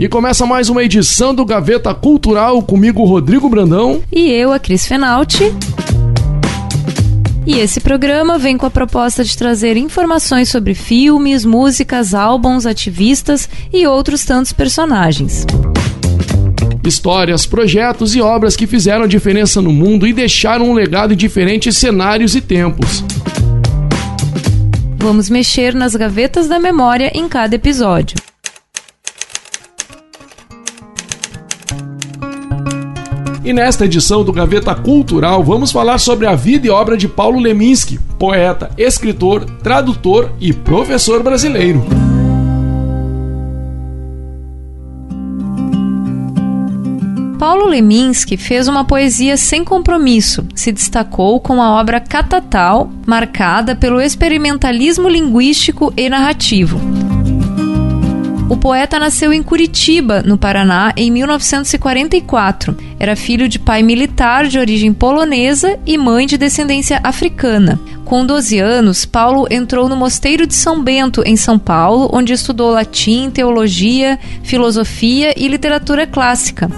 E começa mais uma edição do Gaveta Cultural comigo, Rodrigo Brandão. E eu, a Cris Fenalti. E esse programa vem com a proposta de trazer informações sobre filmes, músicas, álbuns, ativistas e outros tantos personagens. Histórias, projetos e obras que fizeram diferença no mundo e deixaram um legado em diferentes cenários e tempos. Vamos mexer nas gavetas da memória em cada episódio. E nesta edição do Gaveta Cultural vamos falar sobre a vida e obra de Paulo Leminski, poeta, escritor, tradutor e professor brasileiro. Paulo Leminski fez uma poesia sem compromisso. Se destacou com a obra Catatal, marcada pelo experimentalismo linguístico e narrativo. O poeta nasceu em Curitiba, no Paraná, em 1944. Era filho de pai militar de origem polonesa e mãe de descendência africana. Com 12 anos, Paulo entrou no Mosteiro de São Bento, em São Paulo, onde estudou latim, teologia, filosofia e literatura clássica.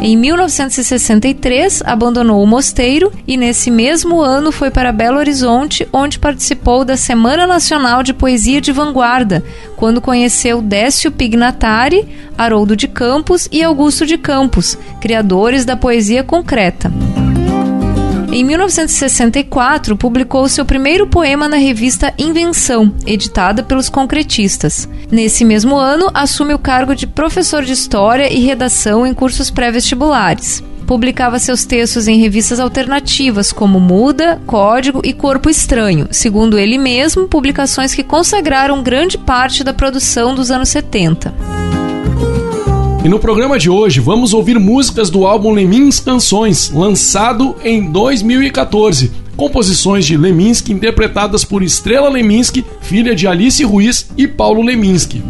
Em 1963, abandonou o mosteiro e, nesse mesmo ano, foi para Belo Horizonte, onde participou da Semana Nacional de Poesia de Vanguarda, quando conheceu Décio Pignatari, Haroldo de Campos e Augusto de Campos, criadores da poesia concreta. Em 1964, publicou seu primeiro poema na revista Invenção, editada pelos concretistas. Nesse mesmo ano, assume o cargo de professor de História e Redação em cursos pré-vestibulares. Publicava seus textos em revistas alternativas como Muda, Código e Corpo Estranho, segundo ele mesmo, publicações que consagraram grande parte da produção dos anos 70. E no programa de hoje vamos ouvir músicas do álbum Lemins Canções, lançado em 2014. Composições de Leminski interpretadas por Estrela Leminski, filha de Alice Ruiz e Paulo Leminski.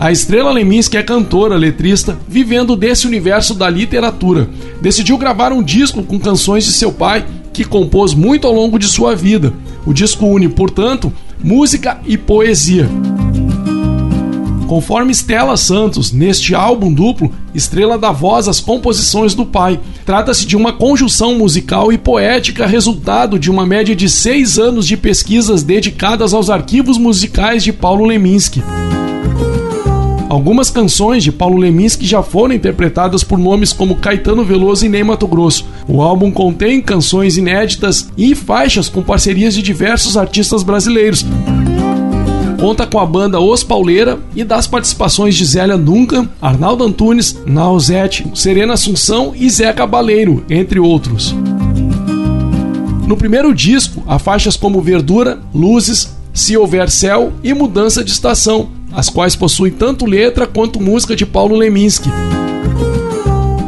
A Estrela Leminski é cantora, letrista, vivendo desse universo da literatura. Decidiu gravar um disco com canções de seu pai, que compôs muito ao longo de sua vida. O disco une, portanto, música e poesia. Conforme Stella Santos, neste álbum duplo, Estrela dá voz às composições do pai. Trata-se de uma conjunção musical e poética resultado de uma média de seis anos de pesquisas dedicadas aos arquivos musicais de Paulo Leminski. Algumas canções de Paulo Leminski já foram interpretadas por nomes como Caetano Veloso e Ney Mato Grosso. O álbum contém canções inéditas e faixas com parcerias de diversos artistas brasileiros conta com a banda Os Pauleira e das participações de Zélia Duncan, Arnaldo Antunes, Nausete, Serena Assunção e Zé Cabaleiro, entre outros. No primeiro disco, há faixas como Verdura, Luzes, Se Houver Céu e Mudança de Estação, as quais possuem tanto letra quanto música de Paulo Leminski.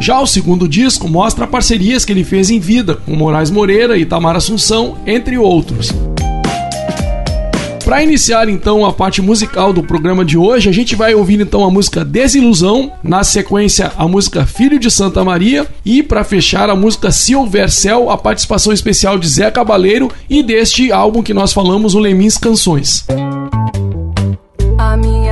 Já o segundo disco mostra parcerias que ele fez em vida com Moraes Moreira e Tamar Assunção, entre outros. Para iniciar então a parte musical do programa de hoje, a gente vai ouvir então a música Desilusão, na sequência a música Filho de Santa Maria e para fechar a música Se Houver Céu, a participação especial de Zé Cabaleiro e deste álbum que nós falamos, o Lemins Canções. A minha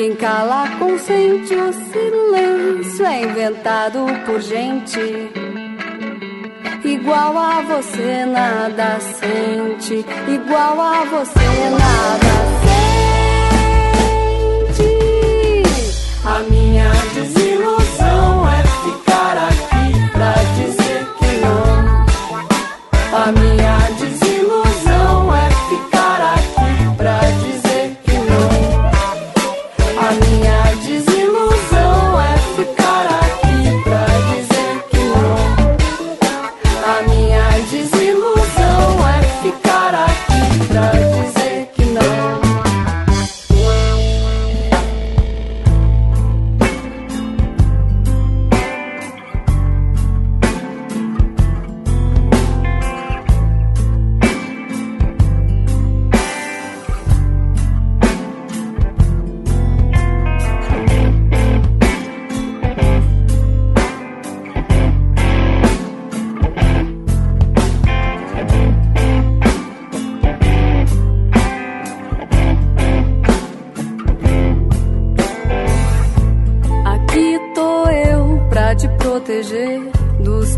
Quem cala consente, o silêncio é inventado por gente. Igual a você nada sente, igual a você nada sente. A minha desilusão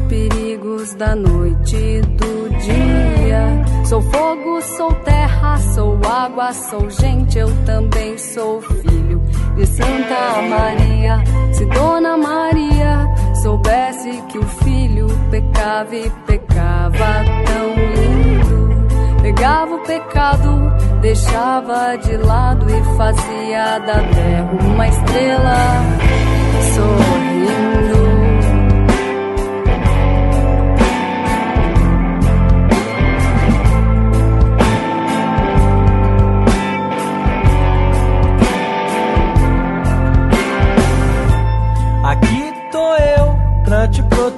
perigos da noite e do dia. Sou fogo, sou terra, sou água, sou gente, eu também sou filho de Santa Maria. Se Dona Maria soubesse que o filho pecava e pecava tão lindo, pegava o pecado, deixava de lado e fazia da terra uma estrela sorrindo.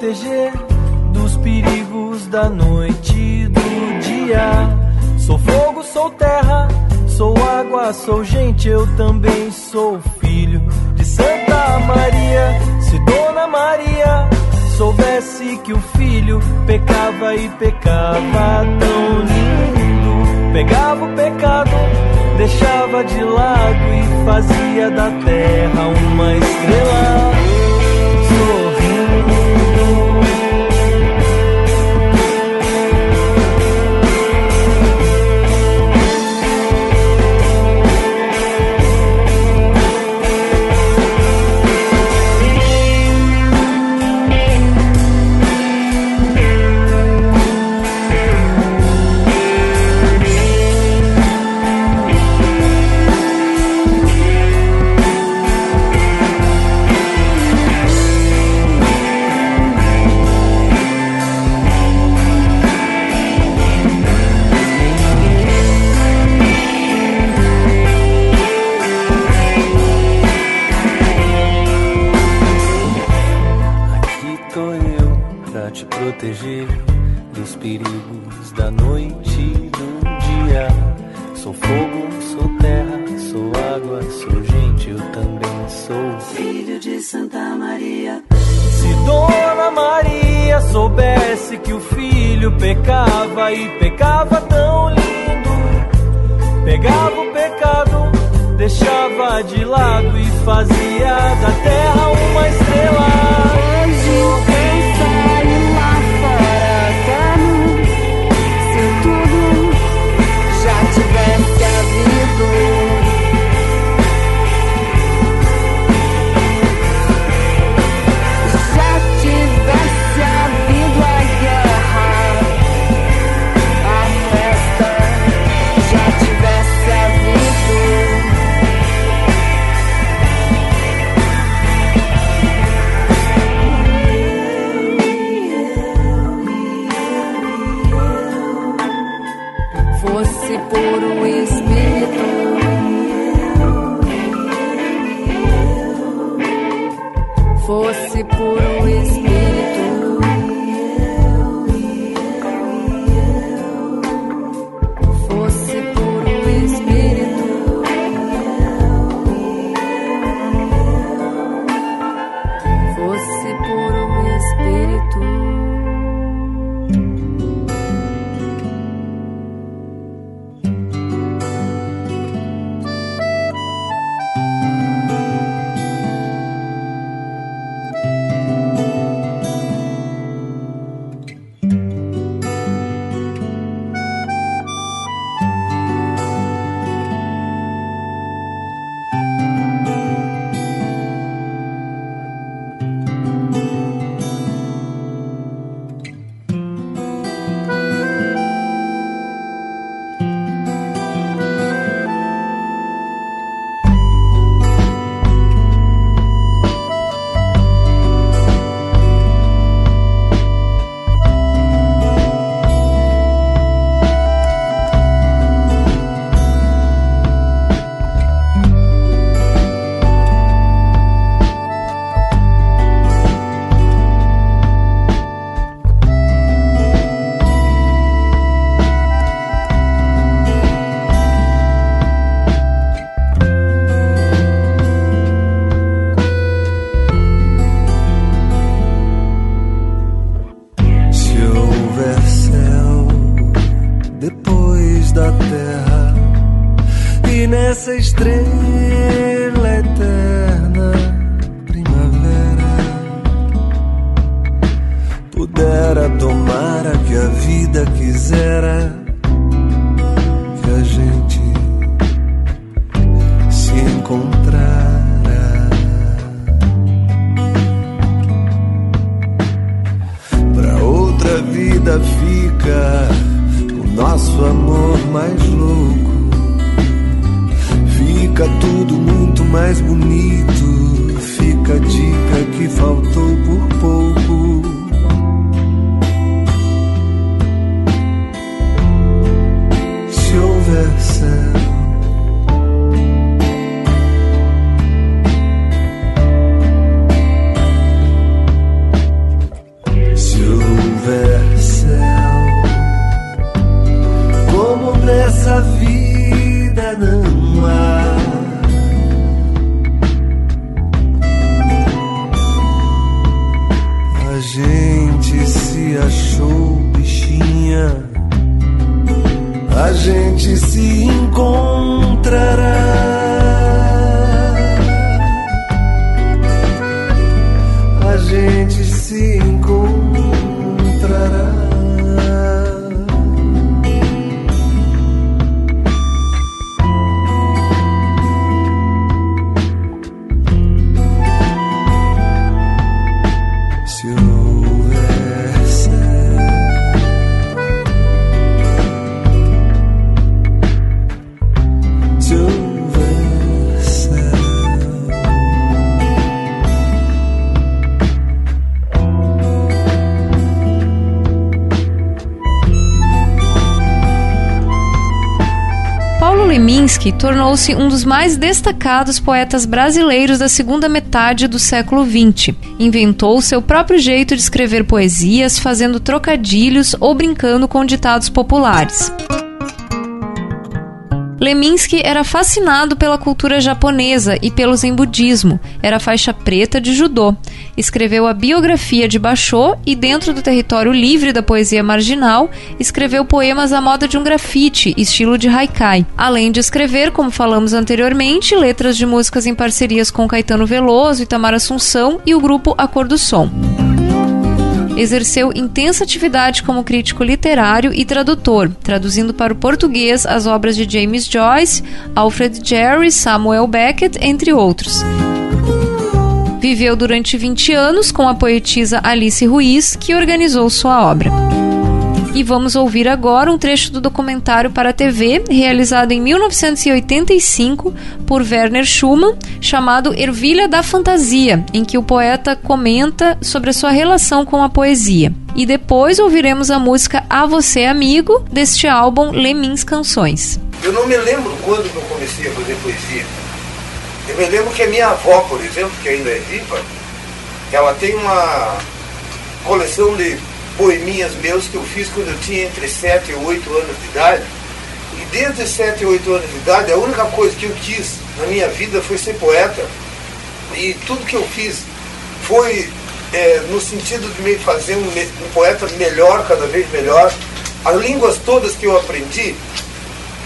Proteger dos perigos da noite e do dia. Sou fogo, sou terra, sou água, sou gente, eu também sou filho de Santa Maria. Se Dona Maria soubesse que o filho pecava e pecava tão lindo, pegava o pecado, deixava de lado e fazia da terra uma estrela Tô eu pra te proteger dos perigos da noite e do dia. Sou fogo, sou terra, sou água, sou gente, eu também sou filho de Santa Maria. Se Dona Maria soubesse que o filho pecava e pecava tão lindo, pegava o pecado, deixava de lado e fazia da terra uma estrela. Tornou-se um dos mais destacados poetas brasileiros da segunda metade do século XX. Inventou seu próprio jeito de escrever poesias, fazendo trocadilhos ou brincando com ditados populares. Leminski era fascinado pela cultura japonesa e pelo zen budismo. Era faixa preta de judô. Escreveu a biografia de Basho e, dentro do território livre da poesia marginal, escreveu poemas à moda de um grafite, estilo de haikai. Além de escrever, como falamos anteriormente, letras de músicas em parcerias com Caetano Veloso, Itamar Assunção e o grupo Acordo do Som exerceu intensa atividade como crítico literário e tradutor, traduzindo para o português as obras de James Joyce, Alfred Jarry, Samuel Beckett, entre outros. Viveu durante 20 anos com a poetisa Alice Ruiz, que organizou sua obra. E vamos ouvir agora um trecho do documentário para a TV, realizado em 1985 por Werner Schumann, chamado Ervilha da Fantasia, em que o poeta comenta sobre a sua relação com a poesia. E depois ouviremos a música A Você Amigo, deste álbum Lemins Canções. Eu não me lembro quando eu comecei a fazer poesia. Eu me lembro que a minha avó, por exemplo, que ainda é viva, ela tem uma coleção de poeminhas meus que eu fiz quando eu tinha entre 7 e 8 anos de idade. E desde 7 e 8 anos de idade, a única coisa que eu quis na minha vida foi ser poeta. E tudo que eu fiz foi é, no sentido de me fazer um, um poeta melhor, cada vez melhor. As línguas todas que eu aprendi,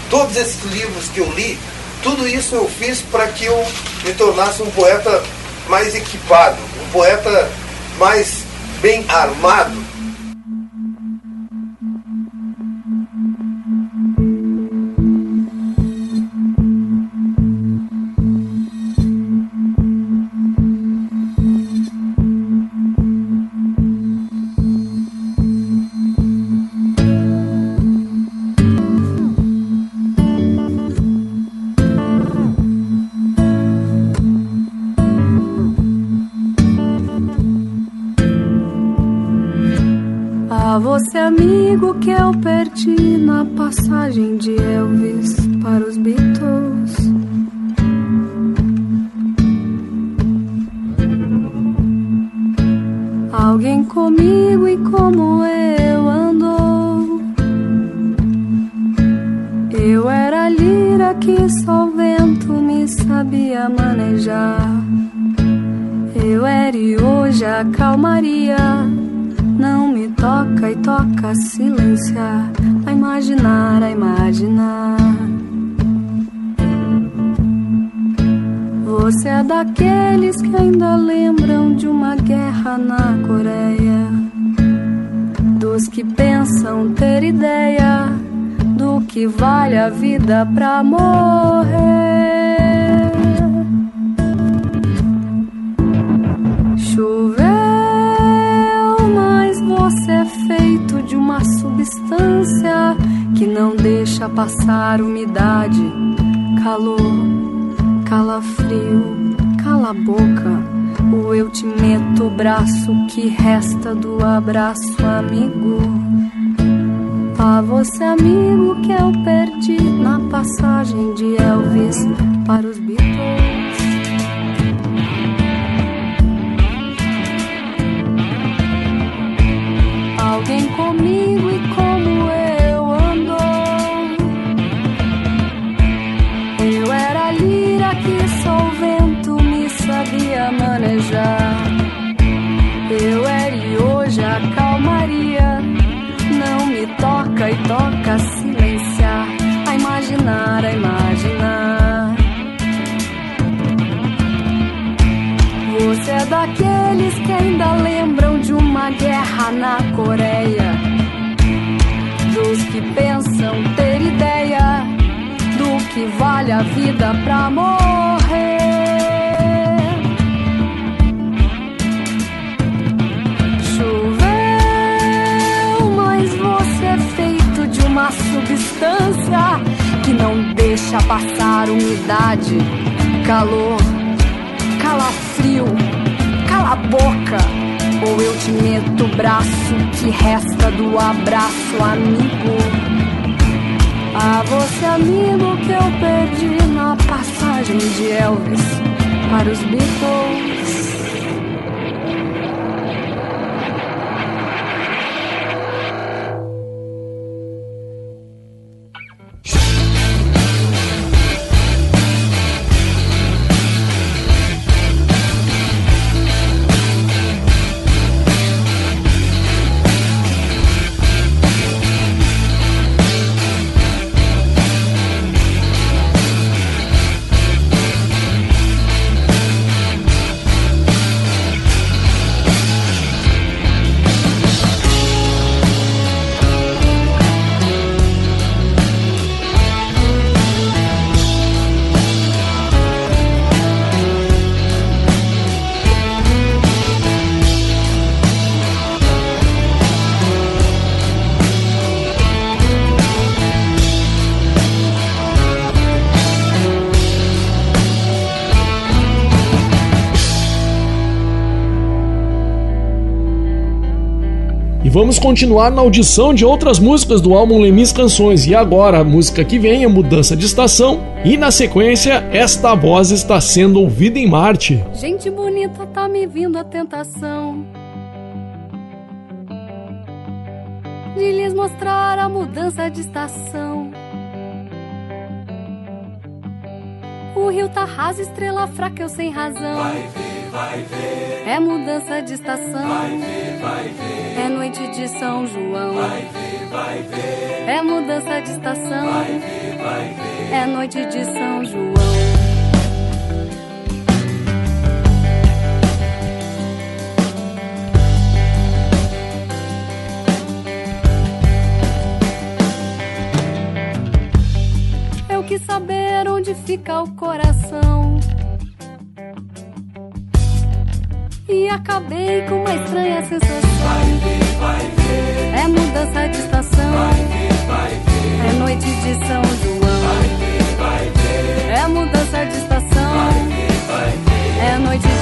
todos esses livros que eu li, tudo isso eu fiz para que eu me tornasse um poeta mais equipado, um poeta mais bem armado amigo que eu perdi na passagem de Elvis para os Beatles. Alguém comigo e como eu andou. Eu era a lira que só o vento me sabia manejar. Eu era e hoje a calmaria não me toca e toca silenciar, a imaginar, a imaginar. Você é daqueles que ainda lembram de uma guerra na Coreia, dos que pensam ter ideia do que vale a vida pra morrer. Substância que não deixa passar umidade, calor, calafrio, cala a boca. Ou eu te meto o braço que resta do abraço, amigo. A você, amigo, que eu perdi na passagem de Elvis para os Elvis para os Beatles. Vamos continuar na audição de outras músicas do álbum Lemis Canções. E agora a música que vem é Mudança de Estação. E na sequência, Esta Voz Está Sendo Ouvida em Marte. Gente bonita, tá me vindo a tentação. De lhes mostrar a mudança de estação. O rio tá raso, estrela fraca, eu sem razão. Vai ver, vai ver. É mudança de estação. Vai ver, vai ver. É noite de São João. Vai ver, vai ver. É mudança de estação. Vai ver, vai ver. É noite de São João. Eu quis saber onde fica o coração. E acabei com uma estranha sensação. É mudança de estação. É noite de São João. É mudança de estação. É noite de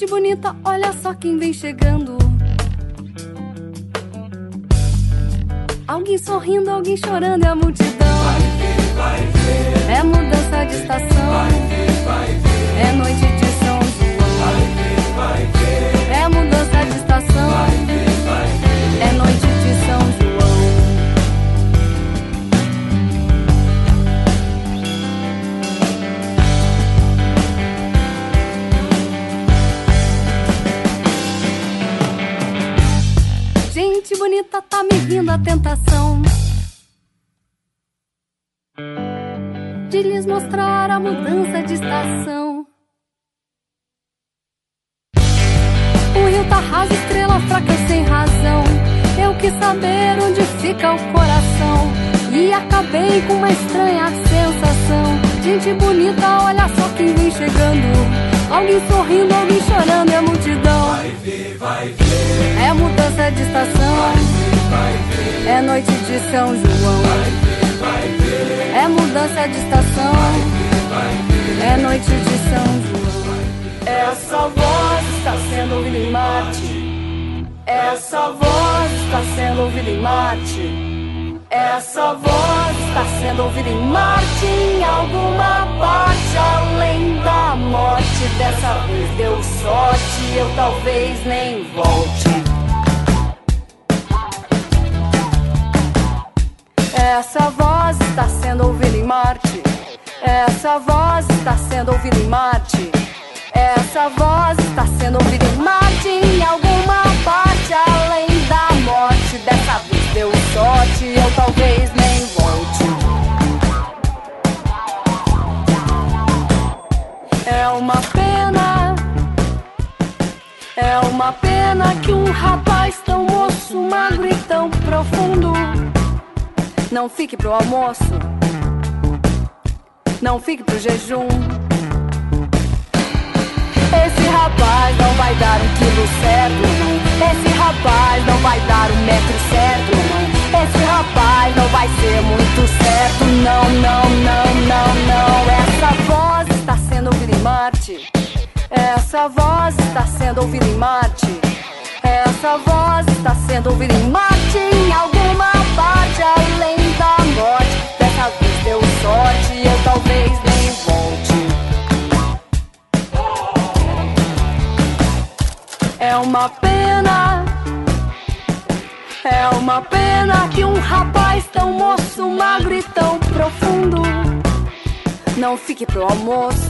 Gente bonita, olha só quem vem chegando. Alguém sorrindo, alguém chorando, é a multidão. Vai ver, vai ver. É mudança de estação. Vai ver, vai ver. É noite de São João. Vai ver, vai ver. É mudança de estação. Vai ver, vai ver. É noite bonita, tá me vindo a tentação de lhes mostrar a mudança de estação. O rio tá raso, estrela fraca, sem razão. Eu quis saber onde fica o coração. E acabei com uma estranha sensação. Gente bonita, olha só quem vem chegando. Alguém sorrindo, alguém chorando, é a multidão. Vai ver, vai ver. É mudança de estação. É noite de São João. É mudança de estação. É noite de São João. Essa voz está sendo ouvida em Marte. Essa voz está sendo ouvida em Marte. Essa voz está sendo ouvida em Marte, em alguma parte além da morte. Dessa vez deu sorte, eu talvez nem volte. Essa voz está sendo ouvida em Marte. Essa voz está sendo ouvida em Marte. Essa voz está sendo ouvida em Marte, em alguma parte além da morte. Dessa vez deu sorte, eu talvez nem volte. É uma pena, é uma pena que um rapaz tão moço, magro e tão profundo não fique pro almoço, não fique pro jejum. Esse rapaz não vai dar um quilo certo. Esse rapaz não vai dar um metro certo. Esse rapaz não vai ser muito certo, não, não, não, não, não. Essa voz está sendo ouvida em Marte. Essa voz está sendo ouvida em Marte. Essa voz está sendo ouvida em Marte, em alguma parte. Dessa vez deu sorte, eu talvez nem volte. É uma pena, é uma pena que um rapaz tão moço, magro e tão profundo não fique pro almoço,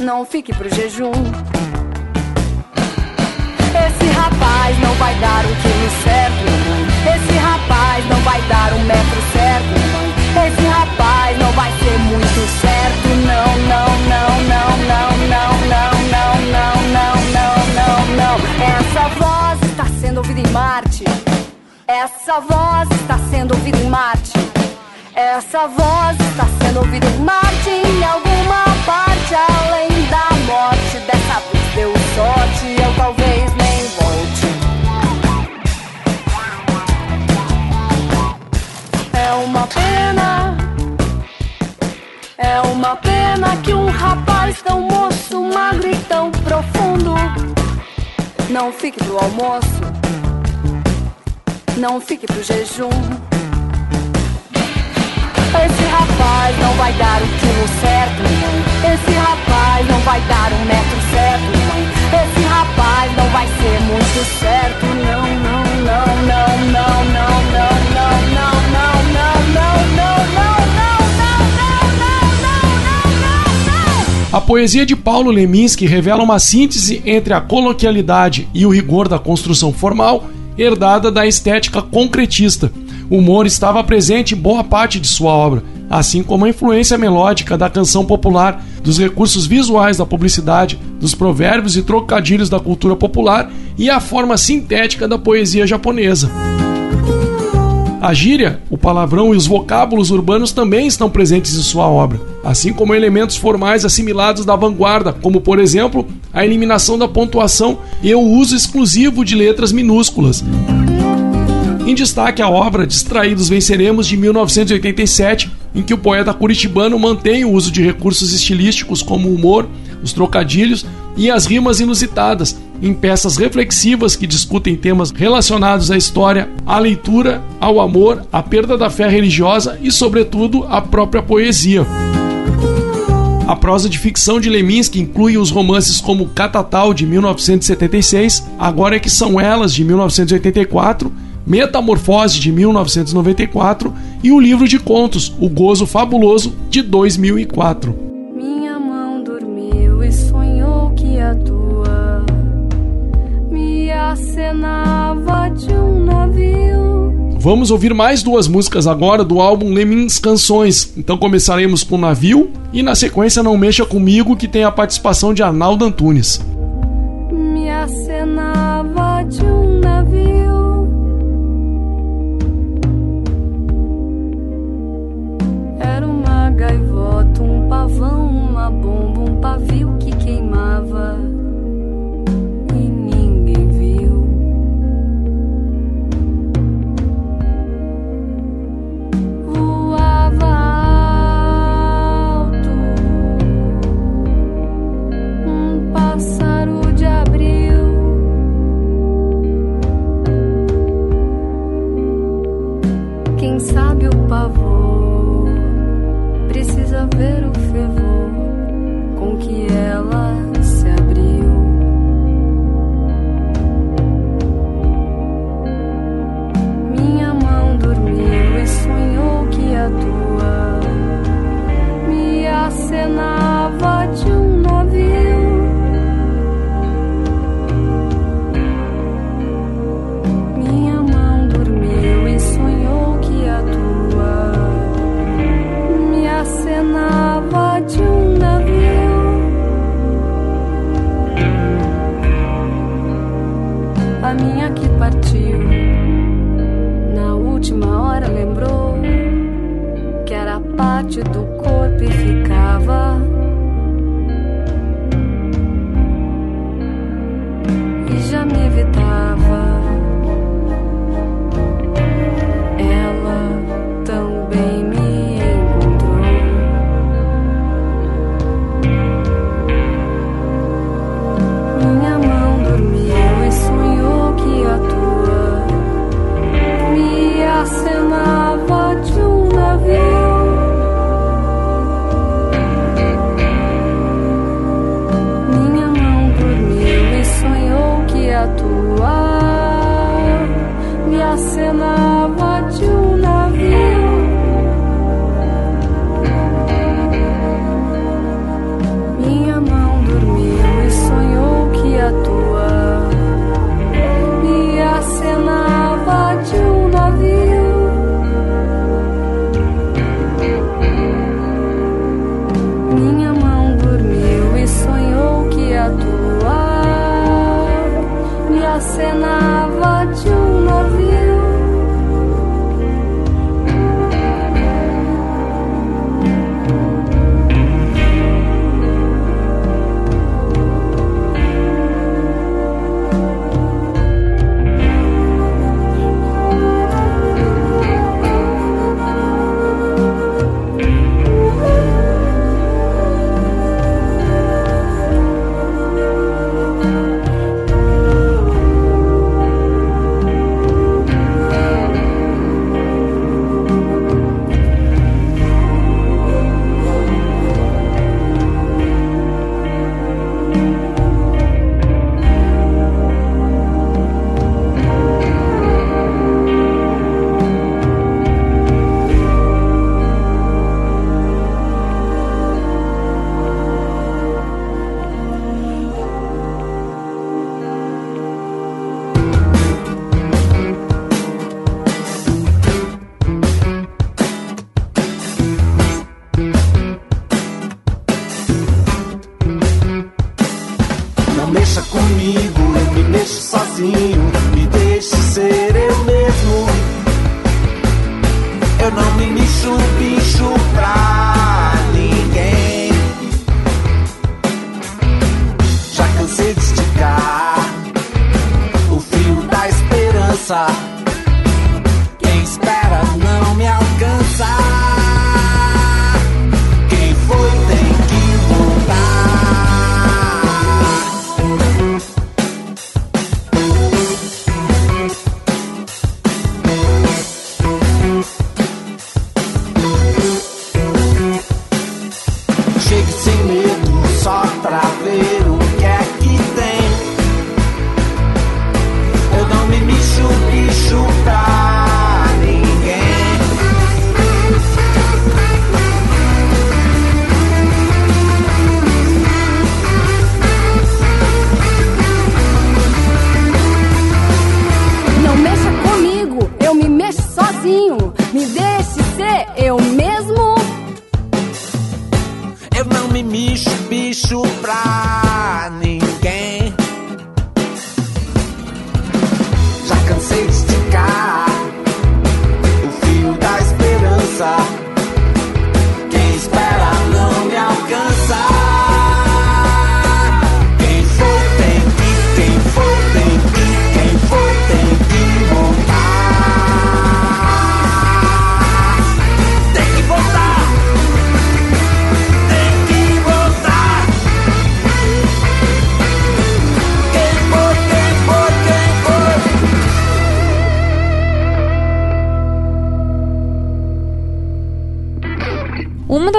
não fique pro jejum. Esse rapaz não vai dar um quilo certo, mãe. Esse rapaz não vai dar um metro certo. Esse rapaz não vai ser muito certo, não, não, não, não, não, não, não, não, não, não, não, não, não. Essa voz está sendo ouvida em Marte. Essa voz está sendo ouvida em Marte. Essa voz está sendo ouvida em Marte, em alguma parte além da morte. Dessa vez deu sorte, eu talvez nem É uma pena, é uma pena que um rapaz tão moço, magro e tão profundo, não fique pro almoço, não fique pro jejum. Esse rapaz não vai dar o quilo certo, não. Esse rapaz não vai dar um metro certo, não. Esse rapaz não vai ser muito certo, não, não, não, não, não, não. A poesia de Paulo Leminski revela uma síntese entre a coloquialidade e o rigor da construção formal, herdada da estética concretista. O humor estava presente em boa parte de sua obra, assim como a influência melódica da canção popular, dos recursos visuais da publicidade, dos provérbios e trocadilhos da cultura popular e a forma sintética da poesia japonesa. A gíria, o palavrão e os vocábulos urbanos também estão presentes em sua obra, assim como elementos formais assimilados da vanguarda, como por exemplo a eliminação da pontuação e o uso exclusivo de letras minúsculas. Em destaque a obra Distraídos Venceremos de 1987, em que o poeta curitibano mantém o uso de recursos estilísticos como humor, os trocadilhos e as rimas inusitadas, em peças reflexivas que discutem temas relacionados à história, à leitura, ao amor, à perda da fé religiosa e, sobretudo, à própria poesia. A prosa de ficção de Leminski inclui os romances como Catatal, de 1976, Agora é que são elas, de 1984, Metamorfose, de 1994 e o livro de contos O Gozo Fabuloso, de 2004. De um navio. Vamos ouvir mais duas músicas agora do álbum Lemins Canções. Então começaremos com Navio e na sequência Não Mexa Comigo, que tem a participação de Arnaldo Antunes. Me acenava de um navio. Era uma gaivota, um pavão, uma bomba, um pavio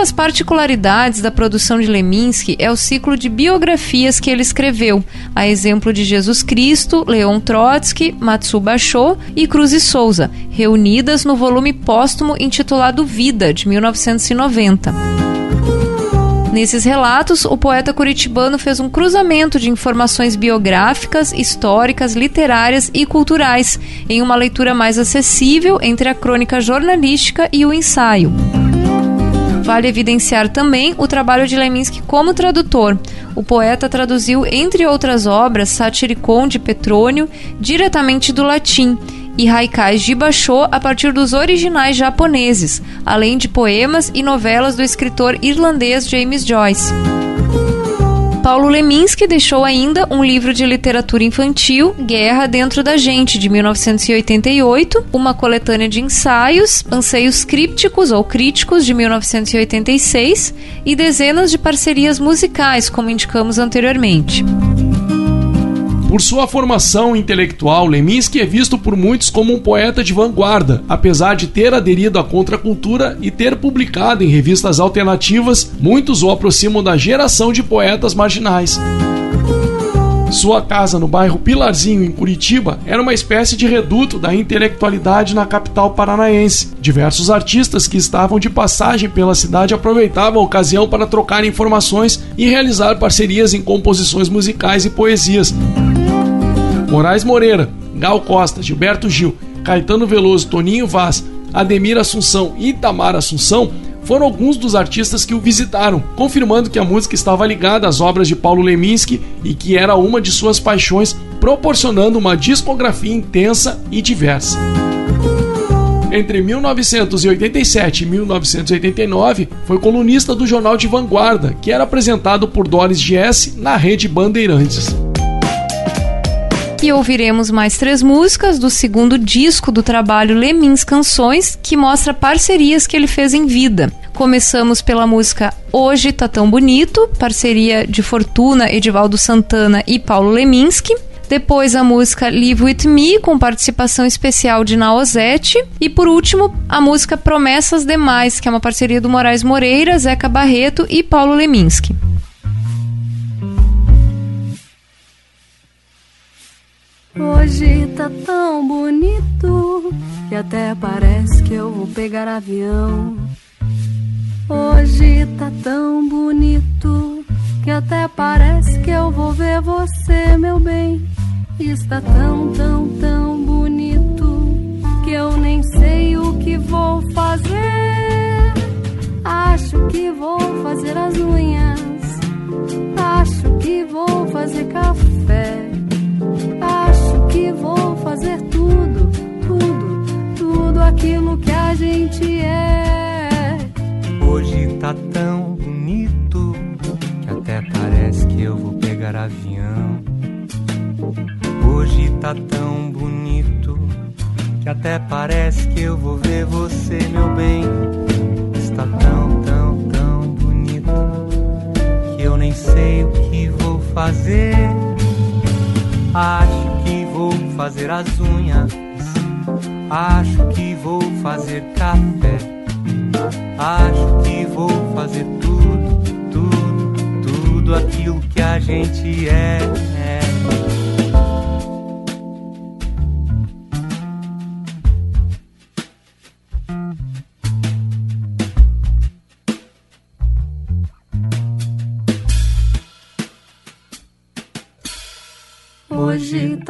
das particularidades da produção de Leminski é o ciclo de biografias que ele escreveu, a exemplo de Jesus Cristo, Leon Trotsky, Matsu Basho e Cruz e Souza, reunidas no volume póstumo intitulado Vida, de 1990. Nesses relatos, o poeta curitibano fez um cruzamento de informações biográficas, históricas, literárias e culturais, em uma leitura mais acessível entre a crônica jornalística e o ensaio. Vale evidenciar também o trabalho de Leminski como tradutor. O poeta traduziu, entre outras obras, Satiricon de Petrônio, diretamente do latim, e haikais de Basho a partir dos originais japoneses, além de poemas e novelas do escritor irlandês James Joyce. Paulo Leminski deixou ainda um livro de literatura infantil, Guerra Dentro da Gente, de 1988, uma coletânea de ensaios, Anseios Crípticos ou Críticos, de 1986, e dezenas de parcerias musicais, como indicamos anteriormente. Por sua formação intelectual, Leminski é visto por muitos como um poeta de vanguarda, apesar de ter aderido à contracultura e ter publicado em revistas alternativas, muitos o aproximam da geração de poetas marginais. Sua casa no bairro Pilarzinho, em Curitiba, era uma espécie de reduto da intelectualidade na capital paranaense. Diversos artistas que estavam de passagem pela cidade aproveitavam a ocasião para trocar informações e realizar parcerias em composições musicais e poesias. Moraes Moreira, Gal Costa, Gilberto Gil, Caetano Veloso, Toninho Vaz, Ademir Assunção e Itamar Assunção foram alguns dos artistas que o visitaram, confirmando que a música estava ligada às obras de Paulo Leminski e que era uma de suas paixões, proporcionando uma discografia intensa e diversa. Entre 1987 e 1989, foi colunista do jornal de vanguarda, que era apresentado por Doris Giesse na rede Bandeirantes. E ouviremos mais três músicas do segundo disco do trabalho Lemins Canções, que mostra parcerias que ele fez em vida. Começamos pela música Hoje Tá Tão Bonito, parceria de Fortuna, Edivaldo Santana e Paulo Leminski. Depois a música Live With Me, com participação especial de Naozete. E por último, a música Promessas Demais, que é uma parceria do Moraes Moreira, Zeca Barreto e Paulo Leminski. Hoje tá tão bonito que até parece que eu vou pegar avião. Hoje tá tão bonito que até parece que eu vou ver você, meu bem. Está tão, tão, tão bonito que eu nem sei o que vou fazer. Acho que vou fazer as unhas. Acho que vou fazer café vou fazer tudo, tudo, tudo aquilo que a gente é. Hoje tá tão bonito que até parece que eu vou pegar avião. Hoje tá tão bonito que até parece que eu vou ver você, meu bem. Está tão, tão, tão bonito que eu nem sei o que vou fazer. Acho que vou fazer as unhas. Acho que vou fazer café. Acho que vou fazer tudo, tudo, tudo aquilo que a gente é.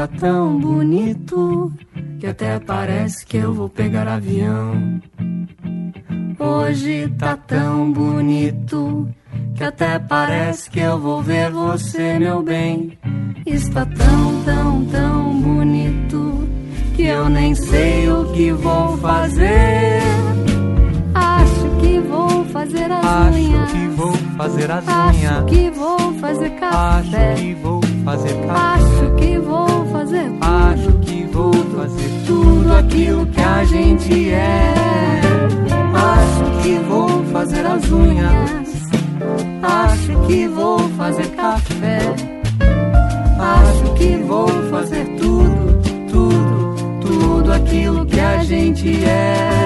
Tá tão bonito que até parece que eu vou pegar avião. Hoje tá tão bonito que até parece que eu vou ver você, meu bem. Está tão, tão, tão bonito que eu nem sei o que vou fazer. Acho que vou fazer as Acho unhas. que vou fazer as Acho unhas. que vou fazer café. Acho que vou fazer café. Acho que vou fazer tudo. Acho que vou fazer tudo aquilo que a gente é. Acho que vou fazer as unhas. Acho que vou fazer café. Acho que vou fazer tudo, tudo, tudo aquilo que a gente é.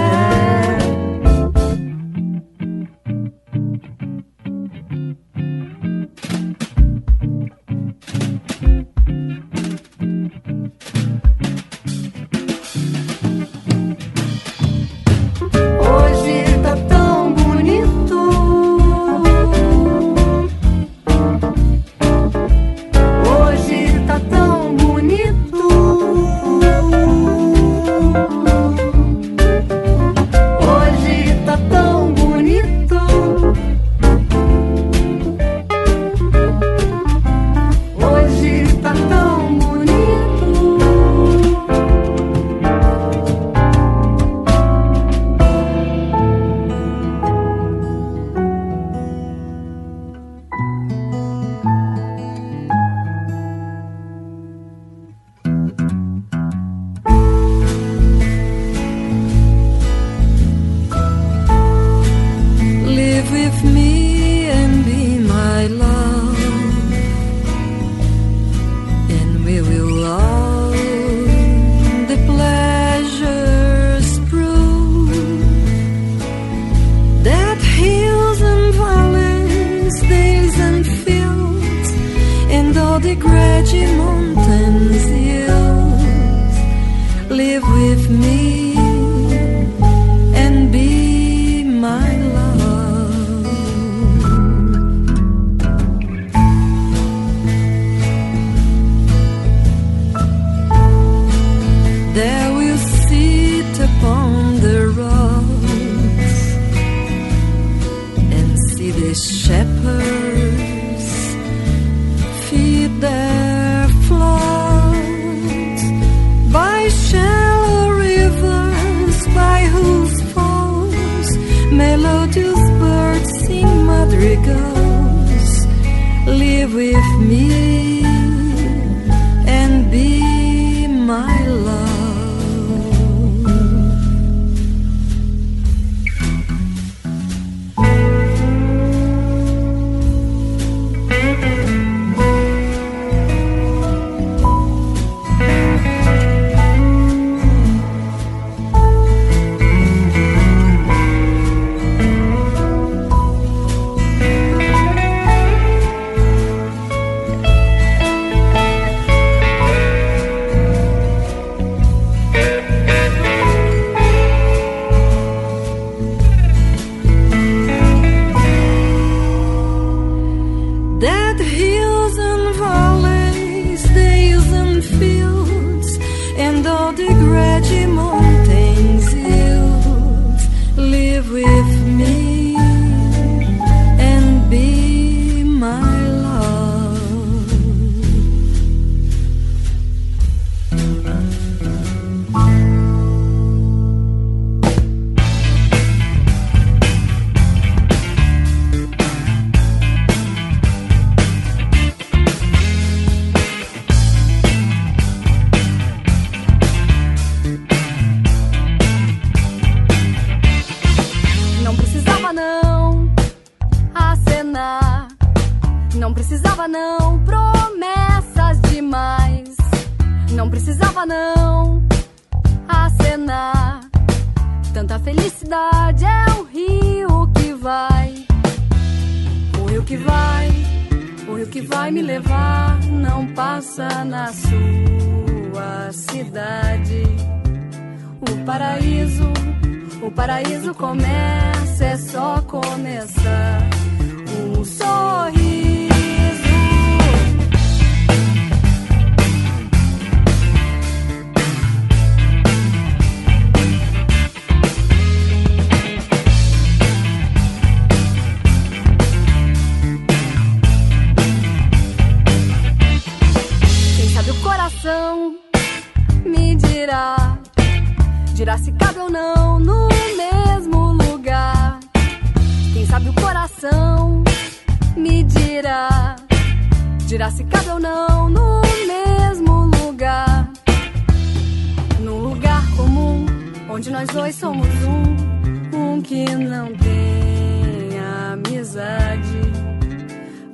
Que não tem amizade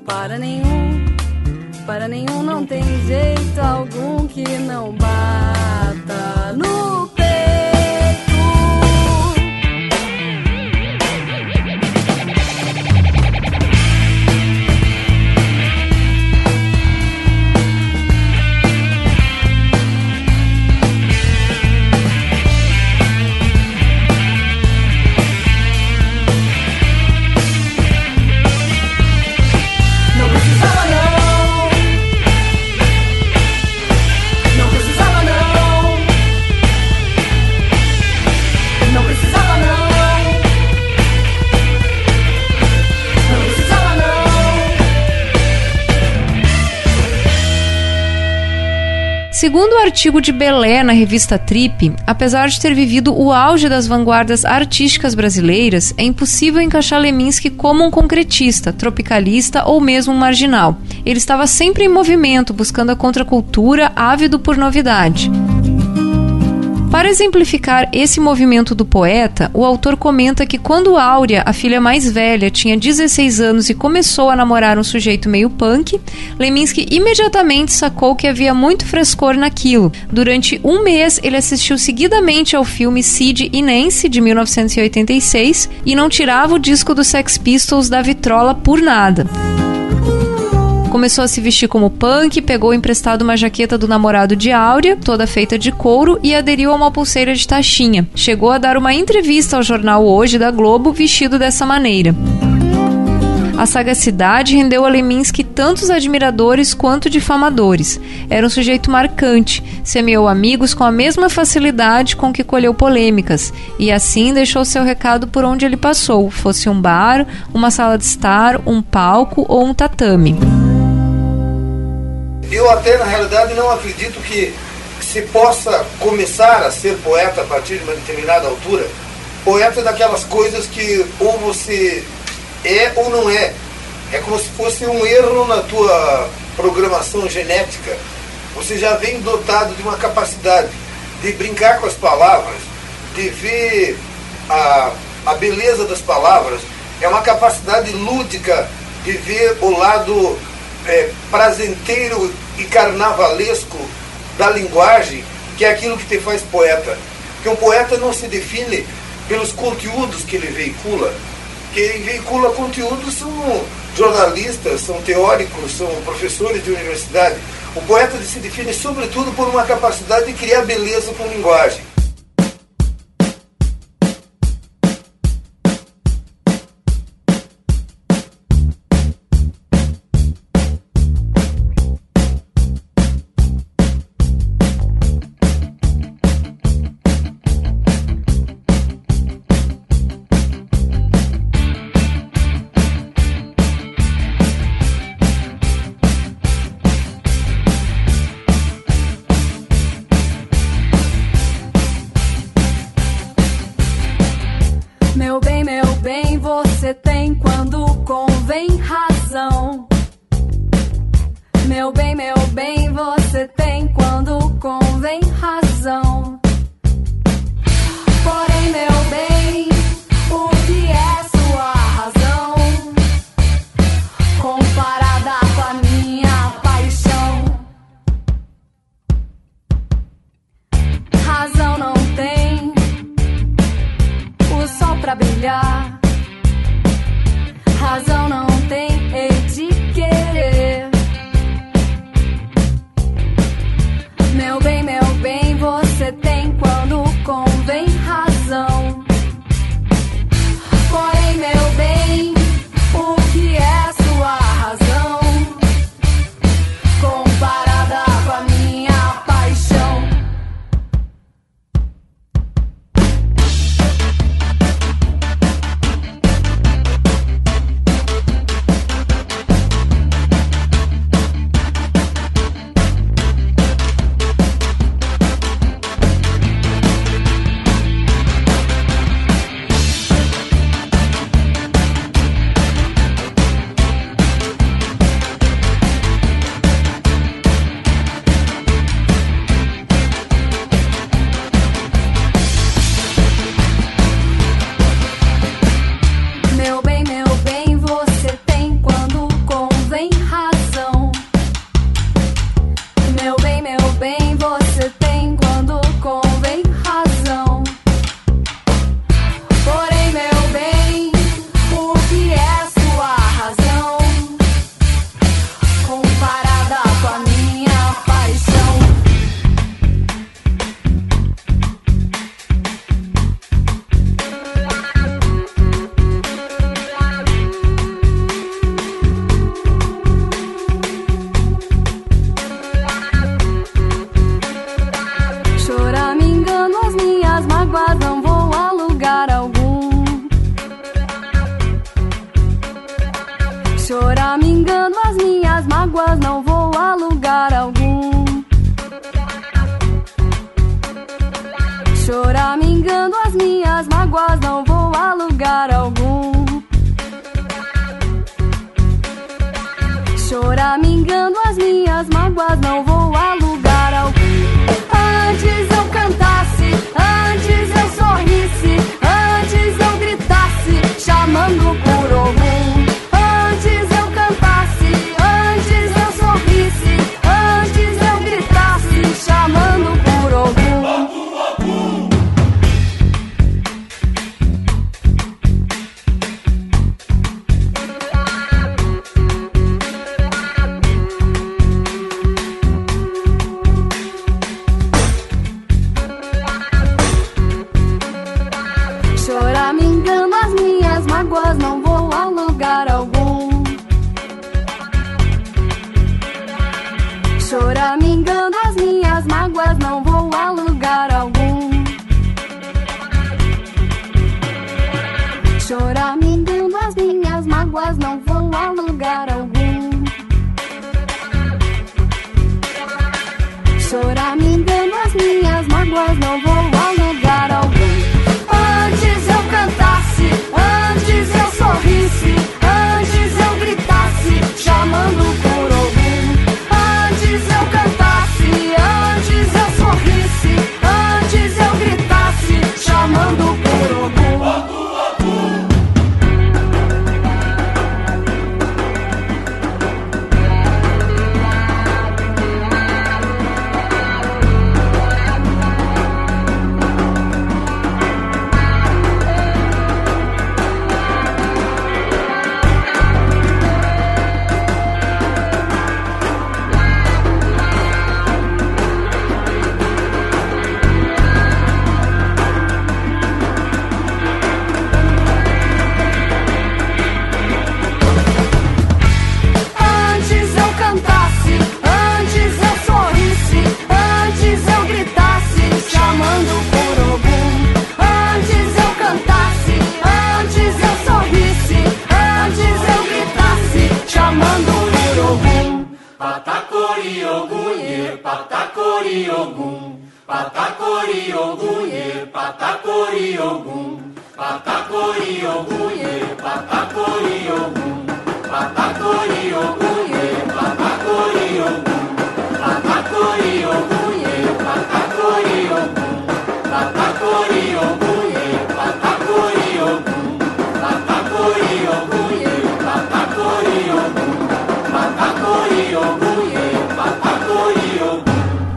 para nenhum. Para nenhum não tem jeito algum que não bata Segundo o artigo de Belé na revista Trip, apesar de ter vivido o auge das vanguardas artísticas brasileiras, é impossível encaixar Leminski como um concretista, tropicalista ou mesmo um marginal. Ele estava sempre em movimento, buscando a contracultura, ávido por novidade. Para exemplificar esse movimento do poeta, o autor comenta que quando Áurea, a filha mais velha, tinha 16 anos e começou a namorar um sujeito meio punk, Leminski imediatamente sacou que havia muito frescor naquilo. Durante um mês, ele assistiu seguidamente ao filme Sid e Nancy, de 1986, e não tirava o disco dos Sex Pistols da vitrola por nada. Começou a se vestir como punk, pegou emprestado uma jaqueta do namorado de Áurea, toda feita de couro, e aderiu a uma pulseira de taxinha. Chegou a dar uma entrevista ao jornal Hoje da Globo vestido dessa maneira. A sagacidade rendeu a Leminski tantos admiradores quanto difamadores. Era um sujeito marcante, semeou amigos com a mesma facilidade com que colheu polêmicas, e assim deixou seu recado por onde ele passou, fosse um bar, uma sala de estar, um palco ou um tatame. Eu até, na realidade, não acredito que se possa começar a ser poeta a partir de uma determinada altura. Poeta é daquelas coisas que ou você é ou não é. É como se fosse um erro na tua programação genética. Você já vem dotado de uma capacidade de brincar com as palavras, de ver a, a beleza das palavras. É uma capacidade lúdica de ver o lado é, prazenteiro e carnavalesco da linguagem, que é aquilo que te faz poeta. Porque um poeta não se define pelos conteúdos que ele veicula. Quem veicula conteúdos são jornalistas, são teóricos, são professores de universidade. O poeta se define sobretudo por uma capacidade de criar beleza com linguagem. pra brilhar. Razão não Choramingando as minhas mágoas, não vou a lugar algum. Choramingando as minhas mágoas, não vou a lugar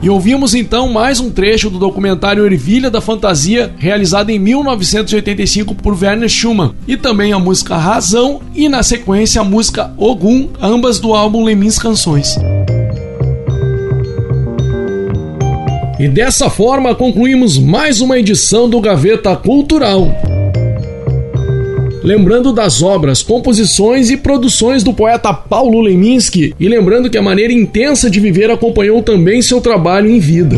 E ouvimos então mais um trecho do documentário Ervilha da Fantasia, realizado em 1985 por Werner Schumann, e também a música Razão e na sequência a música Ogum, ambas do álbum Lemins Canções. E dessa forma concluímos mais uma edição do Gaveta Cultural. Lembrando das obras, composições e produções do poeta Paulo Leminski e lembrando que a maneira intensa de viver acompanhou também seu trabalho em vida.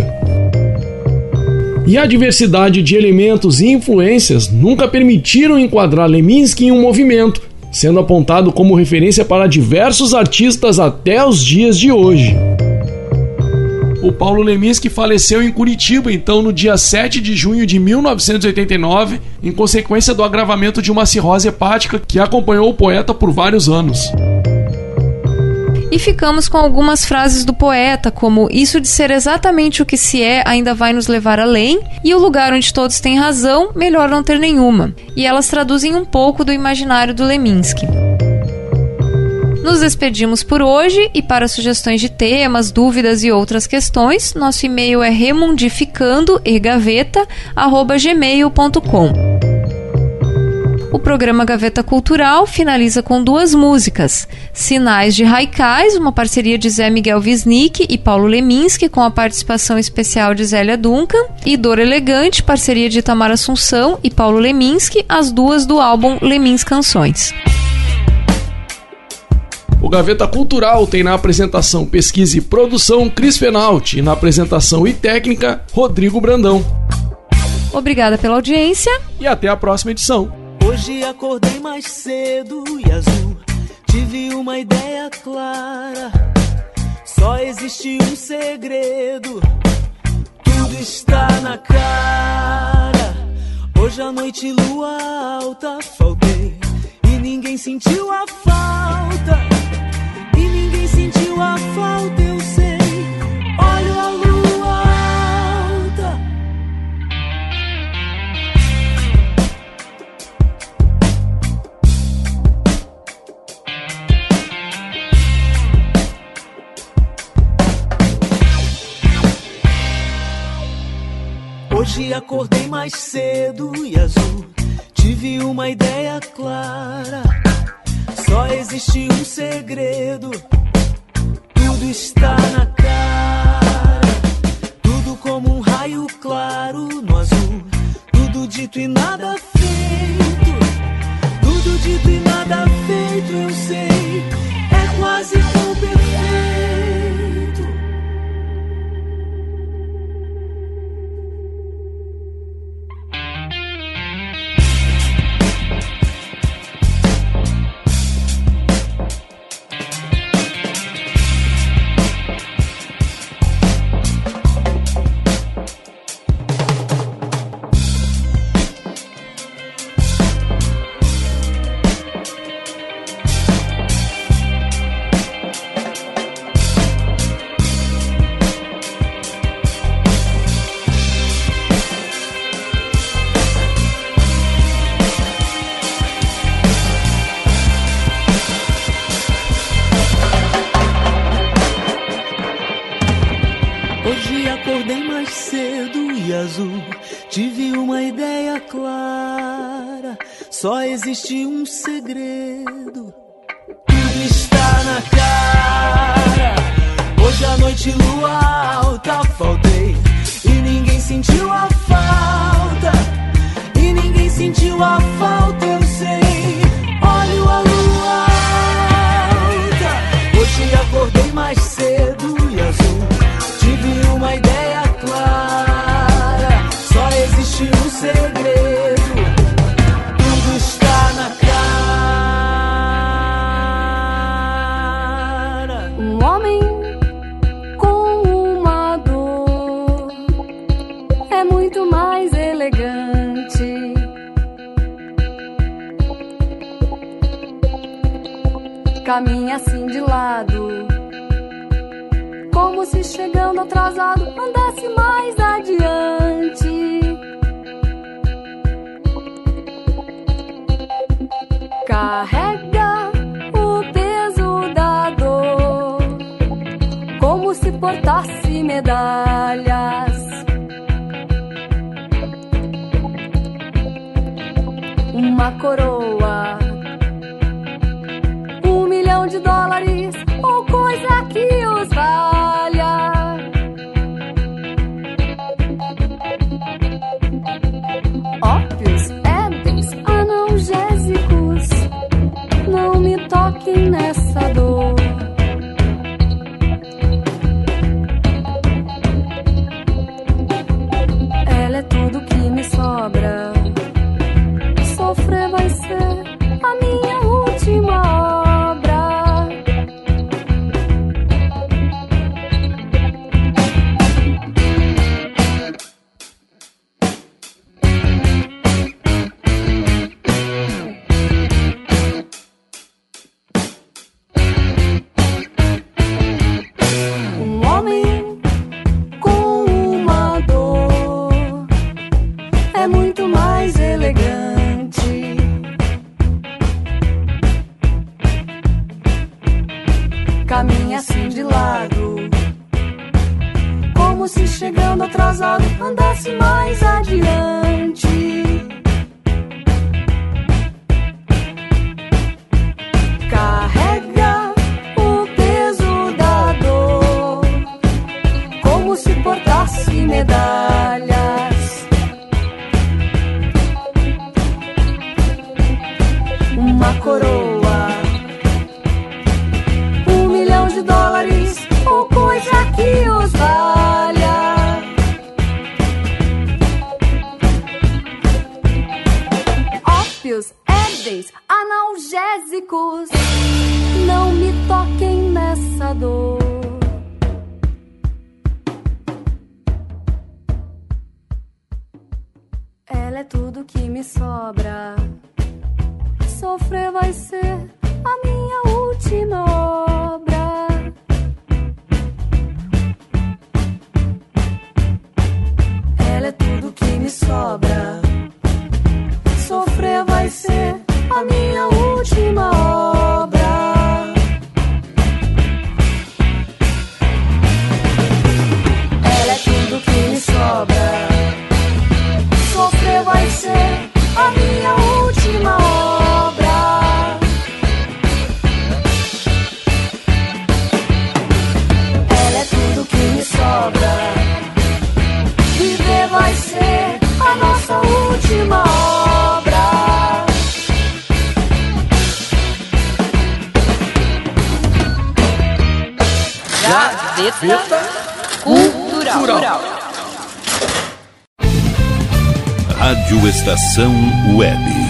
E a diversidade de elementos e influências nunca permitiram enquadrar Leminski em um movimento, sendo apontado como referência para diversos artistas até os dias de hoje. O Paulo Leminski faleceu em Curitiba, então, no dia 7 de junho de 1989, em consequência do agravamento de uma cirrose hepática que acompanhou o poeta por vários anos. E ficamos com algumas frases do poeta, como isso de ser exatamente o que se é ainda vai nos levar além, e o lugar onde todos têm razão, melhor não ter nenhuma. E elas traduzem um pouco do imaginário do Leminski. Nos despedimos por hoje e para sugestões de temas, dúvidas e outras questões, nosso e-mail é remundificando.gaveta.gmail.com O programa Gaveta Cultural finaliza com duas músicas. Sinais de Raikais, uma parceria de Zé Miguel Wisnik e Paulo Leminski, com a participação especial de Zélia Duncan. E Dor Elegante, parceria de Itamar Assunção e Paulo Leminski, as duas do álbum Lemins Canções. O Gaveta Cultural tem na apresentação, pesquisa e produção Cris Fenalti e na apresentação e técnica Rodrigo Brandão. Obrigada pela audiência e até a próxima edição. Hoje acordei mais cedo e azul tive uma ideia clara. Só existe um segredo, tudo está na cara. Hoje à noite, lua alta, faltei e ninguém sentiu a falta. Sentiu a falta, eu sei. Olho a lua alta. Hoje acordei mais cedo e azul. Tive uma ideia clara. Só existe um segredo. Tudo está na cara. Tudo como um raio claro no azul. Tudo dito e nada feito. Tudo dito e nada feito, eu sei. Portasse medalhas. Uma coroa, um milhão de dólares ou coisa que os valha. não me toquem nessa dor. Ela é tudo que me sobra. Sofrer vai ser a minha última obra. Ela é tudo que me sobra. Rádio Estação Web.